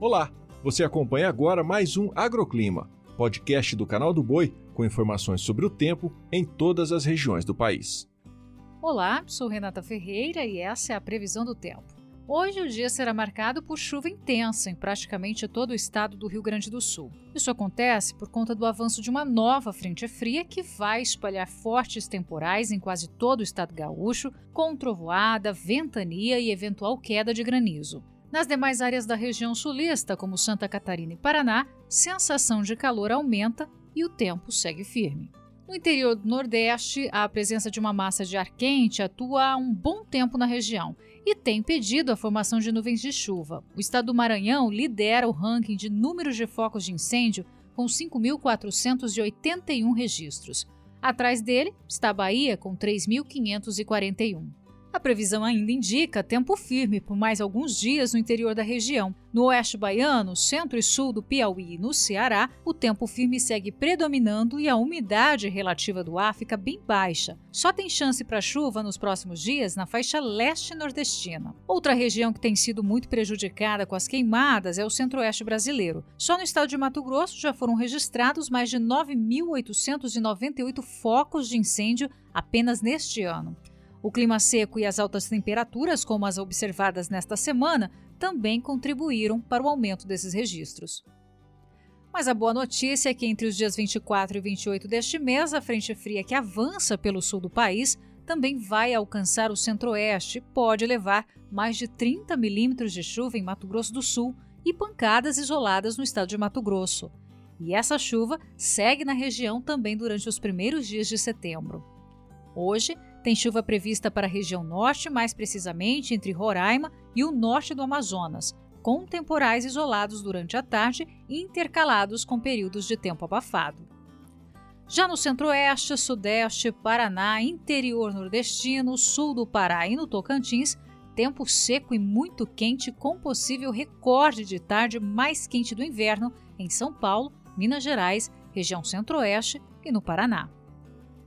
Olá, você acompanha agora mais um Agroclima, podcast do canal do Boi com informações sobre o tempo em todas as regiões do país. Olá, sou Renata Ferreira e essa é a previsão do tempo. Hoje o dia será marcado por chuva intensa em praticamente todo o estado do Rio Grande do Sul. Isso acontece por conta do avanço de uma nova frente fria que vai espalhar fortes temporais em quase todo o estado gaúcho, com trovoada, ventania e eventual queda de granizo. Nas demais áreas da região sulista, como Santa Catarina e Paraná, sensação de calor aumenta e o tempo segue firme. No interior do Nordeste, a presença de uma massa de ar quente atua há um bom tempo na região e tem impedido a formação de nuvens de chuva. O estado do Maranhão lidera o ranking de números de focos de incêndio, com 5.481 registros. Atrás dele está a Bahia, com 3.541. A previsão ainda indica tempo firme por mais alguns dias no interior da região. No oeste baiano, centro e sul do Piauí e no Ceará, o tempo firme segue predominando e a umidade relativa do ar fica bem baixa. Só tem chance para chuva nos próximos dias na faixa leste nordestina. Outra região que tem sido muito prejudicada com as queimadas é o centro-oeste brasileiro. Só no estado de Mato Grosso já foram registrados mais de 9.898 focos de incêndio apenas neste ano. O clima seco e as altas temperaturas, como as observadas nesta semana, também contribuíram para o aumento desses registros. Mas a boa notícia é que entre os dias 24 e 28 deste mês, a frente fria que avança pelo sul do país também vai alcançar o centro-oeste e pode levar mais de 30 milímetros de chuva em Mato Grosso do Sul e pancadas isoladas no estado de Mato Grosso. E essa chuva segue na região também durante os primeiros dias de setembro. Hoje, tem chuva prevista para a região norte, mais precisamente entre Roraima e o norte do Amazonas, com temporais isolados durante a tarde e intercalados com períodos de tempo abafado. Já no centro-oeste, sudeste, Paraná, interior nordestino, sul do Pará e no Tocantins, tempo seco e muito quente com possível recorde de tarde mais quente do inverno em São Paulo, Minas Gerais, região centro-oeste e no Paraná.